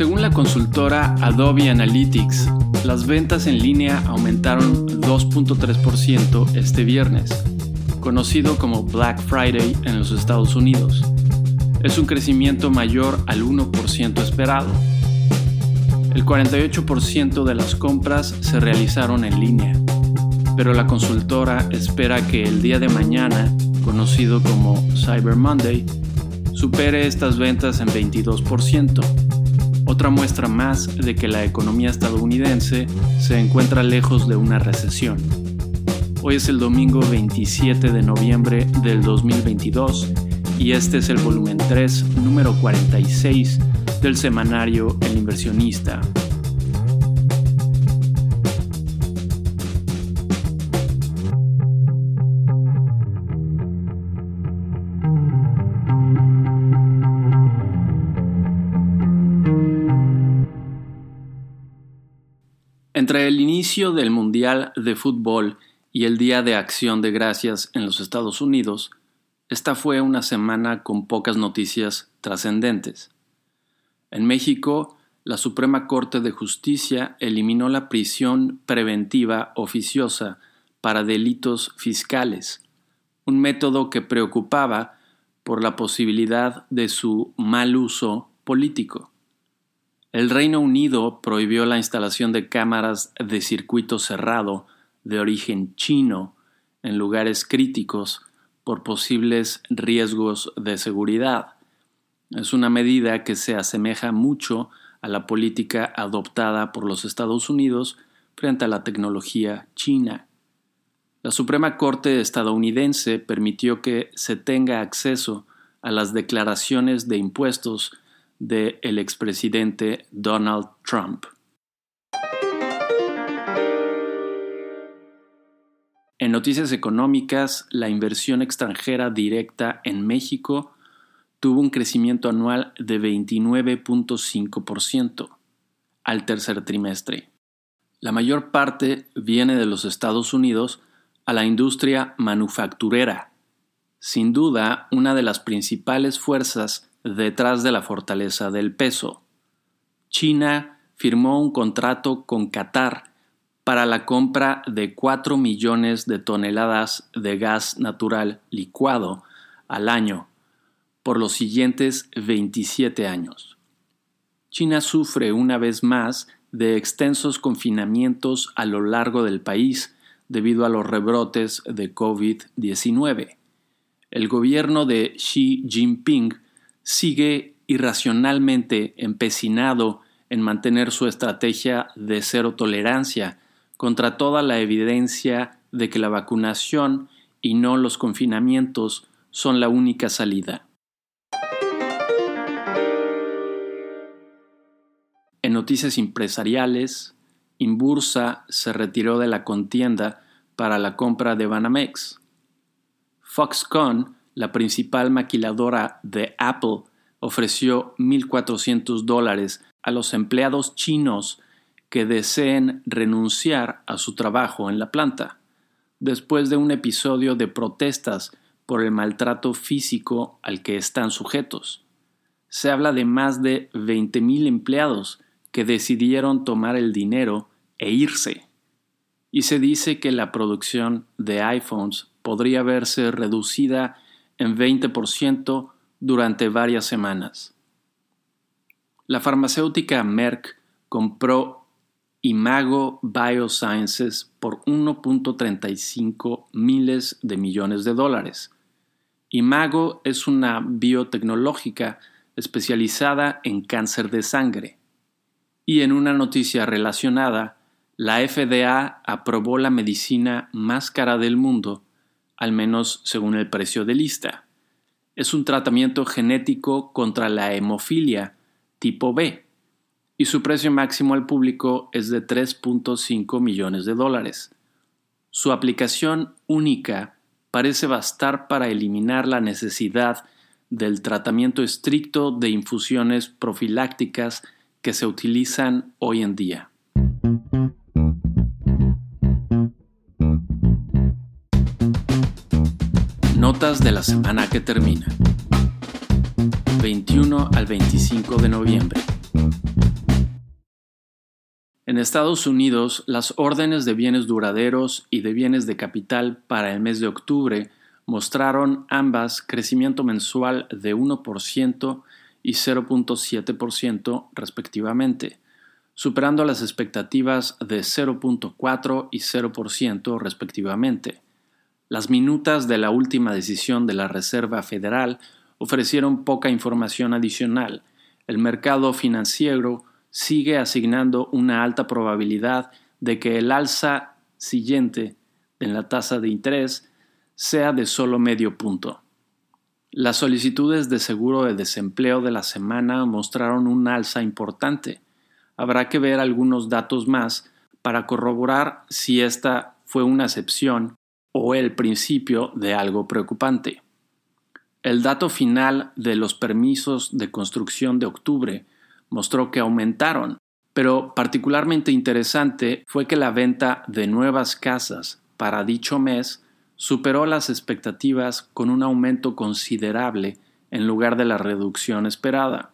Según la consultora Adobe Analytics, las ventas en línea aumentaron 2.3% este viernes, conocido como Black Friday en los Estados Unidos. Es un crecimiento mayor al 1% esperado. El 48% de las compras se realizaron en línea, pero la consultora espera que el día de mañana, conocido como Cyber Monday, supere estas ventas en 22%, otra muestra más de que la economía estadounidense se encuentra lejos de una recesión. Hoy es el domingo 27 de noviembre del 2022 y este es el volumen 3, número 46 del semanario El inversionista. Entre el inicio del Mundial de Fútbol y el Día de Acción de Gracias en los Estados Unidos, esta fue una semana con pocas noticias trascendentes. En México, la Suprema Corte de Justicia eliminó la prisión preventiva oficiosa para delitos fiscales, un método que preocupaba por la posibilidad de su mal uso político. El Reino Unido prohibió la instalación de cámaras de circuito cerrado de origen chino en lugares críticos por posibles riesgos de seguridad. Es una medida que se asemeja mucho a la política adoptada por los Estados Unidos frente a la tecnología china. La Suprema Corte estadounidense permitió que se tenga acceso a las declaraciones de impuestos del el expresidente Donald Trump. En noticias económicas, la inversión extranjera directa en México tuvo un crecimiento anual de 29.5% al tercer trimestre. La mayor parte viene de los Estados Unidos a la industria manufacturera, sin duda una de las principales fuerzas detrás de la fortaleza del peso. China firmó un contrato con Qatar para la compra de 4 millones de toneladas de gas natural licuado al año por los siguientes 27 años. China sufre una vez más de extensos confinamientos a lo largo del país debido a los rebrotes de COVID-19. El gobierno de Xi Jinping sigue irracionalmente empecinado en mantener su estrategia de cero tolerancia contra toda la evidencia de que la vacunación y no los confinamientos son la única salida. En noticias empresariales, Inbursa se retiró de la contienda para la compra de Banamex. Foxconn, la principal maquiladora de Apple, ofreció 1.400 dólares a los empleados chinos que deseen renunciar a su trabajo en la planta, después de un episodio de protestas por el maltrato físico al que están sujetos. Se habla de más de 20.000 empleados que decidieron tomar el dinero e irse. Y se dice que la producción de iPhones podría verse reducida en 20% durante varias semanas. La farmacéutica Merck compró Imago Biosciences por 1.35 miles de millones de dólares. Imago es una biotecnológica especializada en cáncer de sangre. Y en una noticia relacionada, la FDA aprobó la medicina más cara del mundo, al menos según el precio de lista. Es un tratamiento genético contra la hemofilia tipo B y su precio máximo al público es de 3.5 millones de dólares. Su aplicación única parece bastar para eliminar la necesidad del tratamiento estricto de infusiones profilácticas que se utilizan hoy en día. Notas de la semana que termina. 21 al 25 de noviembre. En Estados Unidos, las órdenes de bienes duraderos y de bienes de capital para el mes de octubre mostraron ambas crecimiento mensual de 1% y 0.7% respectivamente, superando las expectativas de 0.4 y 0% respectivamente. Las minutas de la última decisión de la Reserva Federal ofrecieron poca información adicional. El mercado financiero sigue asignando una alta probabilidad de que el alza siguiente en la tasa de interés sea de solo medio punto. Las solicitudes de seguro de desempleo de la semana mostraron un alza importante. Habrá que ver algunos datos más para corroborar si esta fue una excepción o el principio de algo preocupante. El dato final de los permisos de construcción de octubre mostró que aumentaron, pero particularmente interesante fue que la venta de nuevas casas para dicho mes superó las expectativas con un aumento considerable en lugar de la reducción esperada.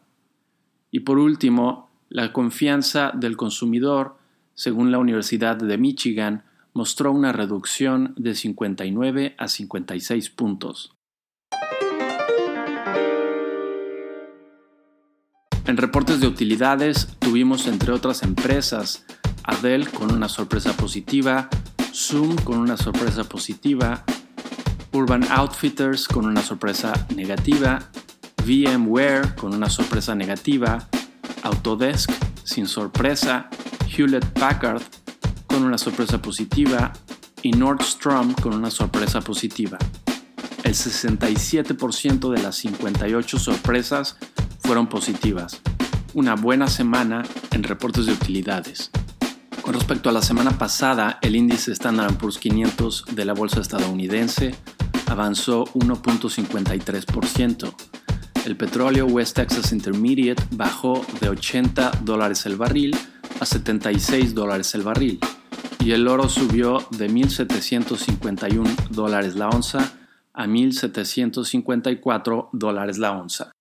Y por último, la confianza del consumidor, según la Universidad de Michigan, mostró una reducción de 59 a 56 puntos. En reportes de utilidades tuvimos entre otras empresas Adel con una sorpresa positiva, Zoom con una sorpresa positiva, Urban Outfitters con una sorpresa negativa, VMware con una sorpresa negativa, Autodesk sin sorpresa, Hewlett Packard con una sorpresa positiva y Nordstrom con una sorpresa positiva. El 67% de las 58 sorpresas fueron positivas. Una buena semana en reportes de utilidades. Con respecto a la semana pasada, el índice Standard Poor's 500 de la bolsa estadounidense avanzó 1.53%. El petróleo West Texas Intermediate bajó de 80 dólares el barril a 76 dólares el barril y el oro subió de 1.751 dólares la onza a 1.754 dólares la onza.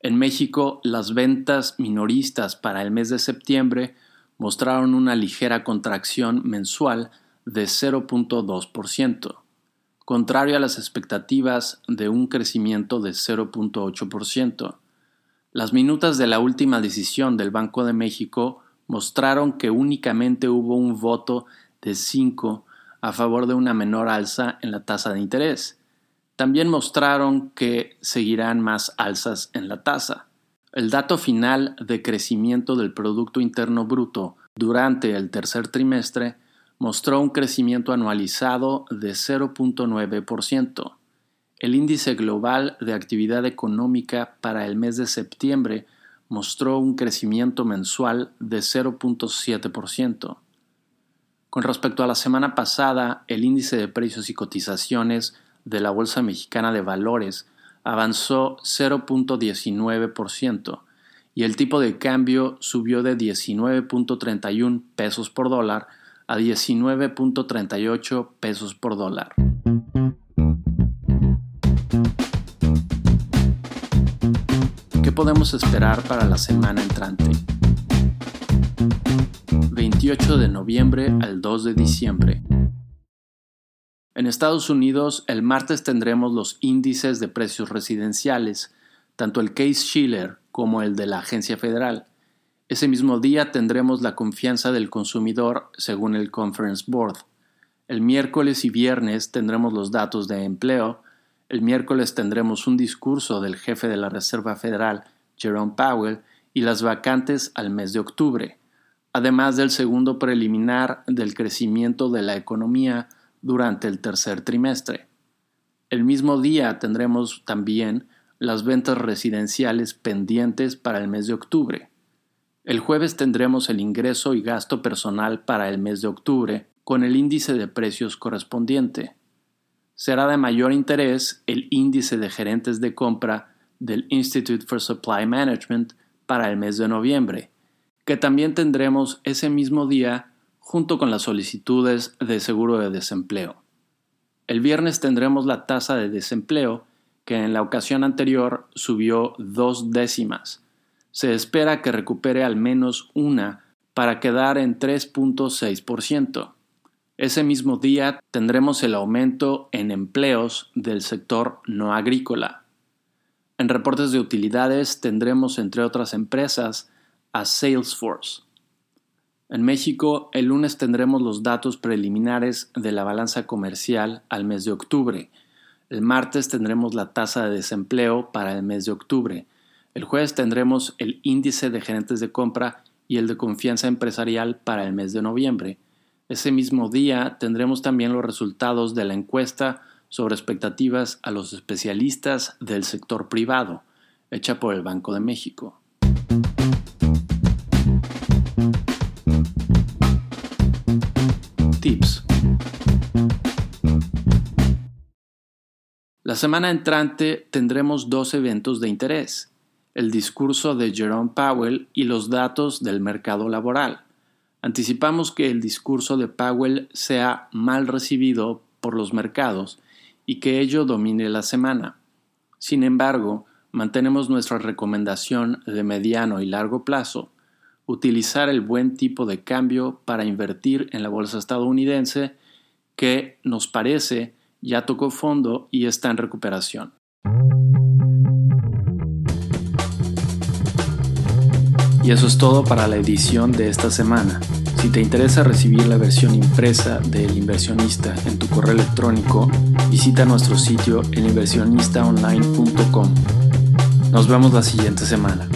En México, las ventas minoristas para el mes de septiembre mostraron una ligera contracción mensual de 0.2%, contrario a las expectativas de un crecimiento de 0.8%. Las minutas de la última decisión del Banco de México mostraron que únicamente hubo un voto de 5 a favor de una menor alza en la tasa de interés. También mostraron que seguirán más alzas en la tasa. El dato final de crecimiento del Producto Interno Bruto durante el tercer trimestre mostró un crecimiento anualizado de 0.9%. El índice global de actividad económica para el mes de septiembre mostró un crecimiento mensual de 0.7%. Con respecto a la semana pasada, el índice de precios y cotizaciones de la Bolsa Mexicana de Valores avanzó 0.19% y el tipo de cambio subió de 19.31 pesos por dólar a 19.38 pesos por dólar. Podemos esperar para la semana entrante? 28 de noviembre al 2 de diciembre. En Estados Unidos, el martes tendremos los índices de precios residenciales, tanto el Case Schiller como el de la Agencia Federal. Ese mismo día tendremos la confianza del consumidor según el Conference Board. El miércoles y viernes tendremos los datos de empleo, el miércoles tendremos un discurso del jefe de la Reserva Federal, Jerome Powell, y las vacantes al mes de octubre, además del segundo preliminar del crecimiento de la economía durante el tercer trimestre. El mismo día tendremos también las ventas residenciales pendientes para el mes de octubre. El jueves tendremos el ingreso y gasto personal para el mes de octubre con el índice de precios correspondiente será de mayor interés el índice de gerentes de compra del Institute for Supply Management para el mes de noviembre, que también tendremos ese mismo día junto con las solicitudes de seguro de desempleo. El viernes tendremos la tasa de desempleo, que en la ocasión anterior subió dos décimas. Se espera que recupere al menos una para quedar en 3.6%. Ese mismo día tendremos el aumento en empleos del sector no agrícola. En reportes de utilidades tendremos, entre otras empresas, a Salesforce. En México, el lunes tendremos los datos preliminares de la balanza comercial al mes de octubre. El martes tendremos la tasa de desempleo para el mes de octubre. El jueves tendremos el índice de gerentes de compra y el de confianza empresarial para el mes de noviembre. Ese mismo día tendremos también los resultados de la encuesta sobre expectativas a los especialistas del sector privado, hecha por el Banco de México. Tips. La semana entrante tendremos dos eventos de interés el discurso de Jerome Powell y los datos del mercado laboral. Anticipamos que el discurso de Powell sea mal recibido por los mercados y que ello domine la semana. Sin embargo, mantenemos nuestra recomendación de mediano y largo plazo, utilizar el buen tipo de cambio para invertir en la bolsa estadounidense que nos parece ya tocó fondo y está en recuperación. Y eso es todo para la edición de esta semana. Si te interesa recibir la versión impresa del inversionista en tu correo electrónico, visita nuestro sitio elinversionistaonline.com. Nos vemos la siguiente semana.